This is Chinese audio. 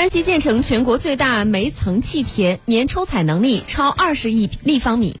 山西建成全国最大煤层气田年抽采能力超二十亿立方米。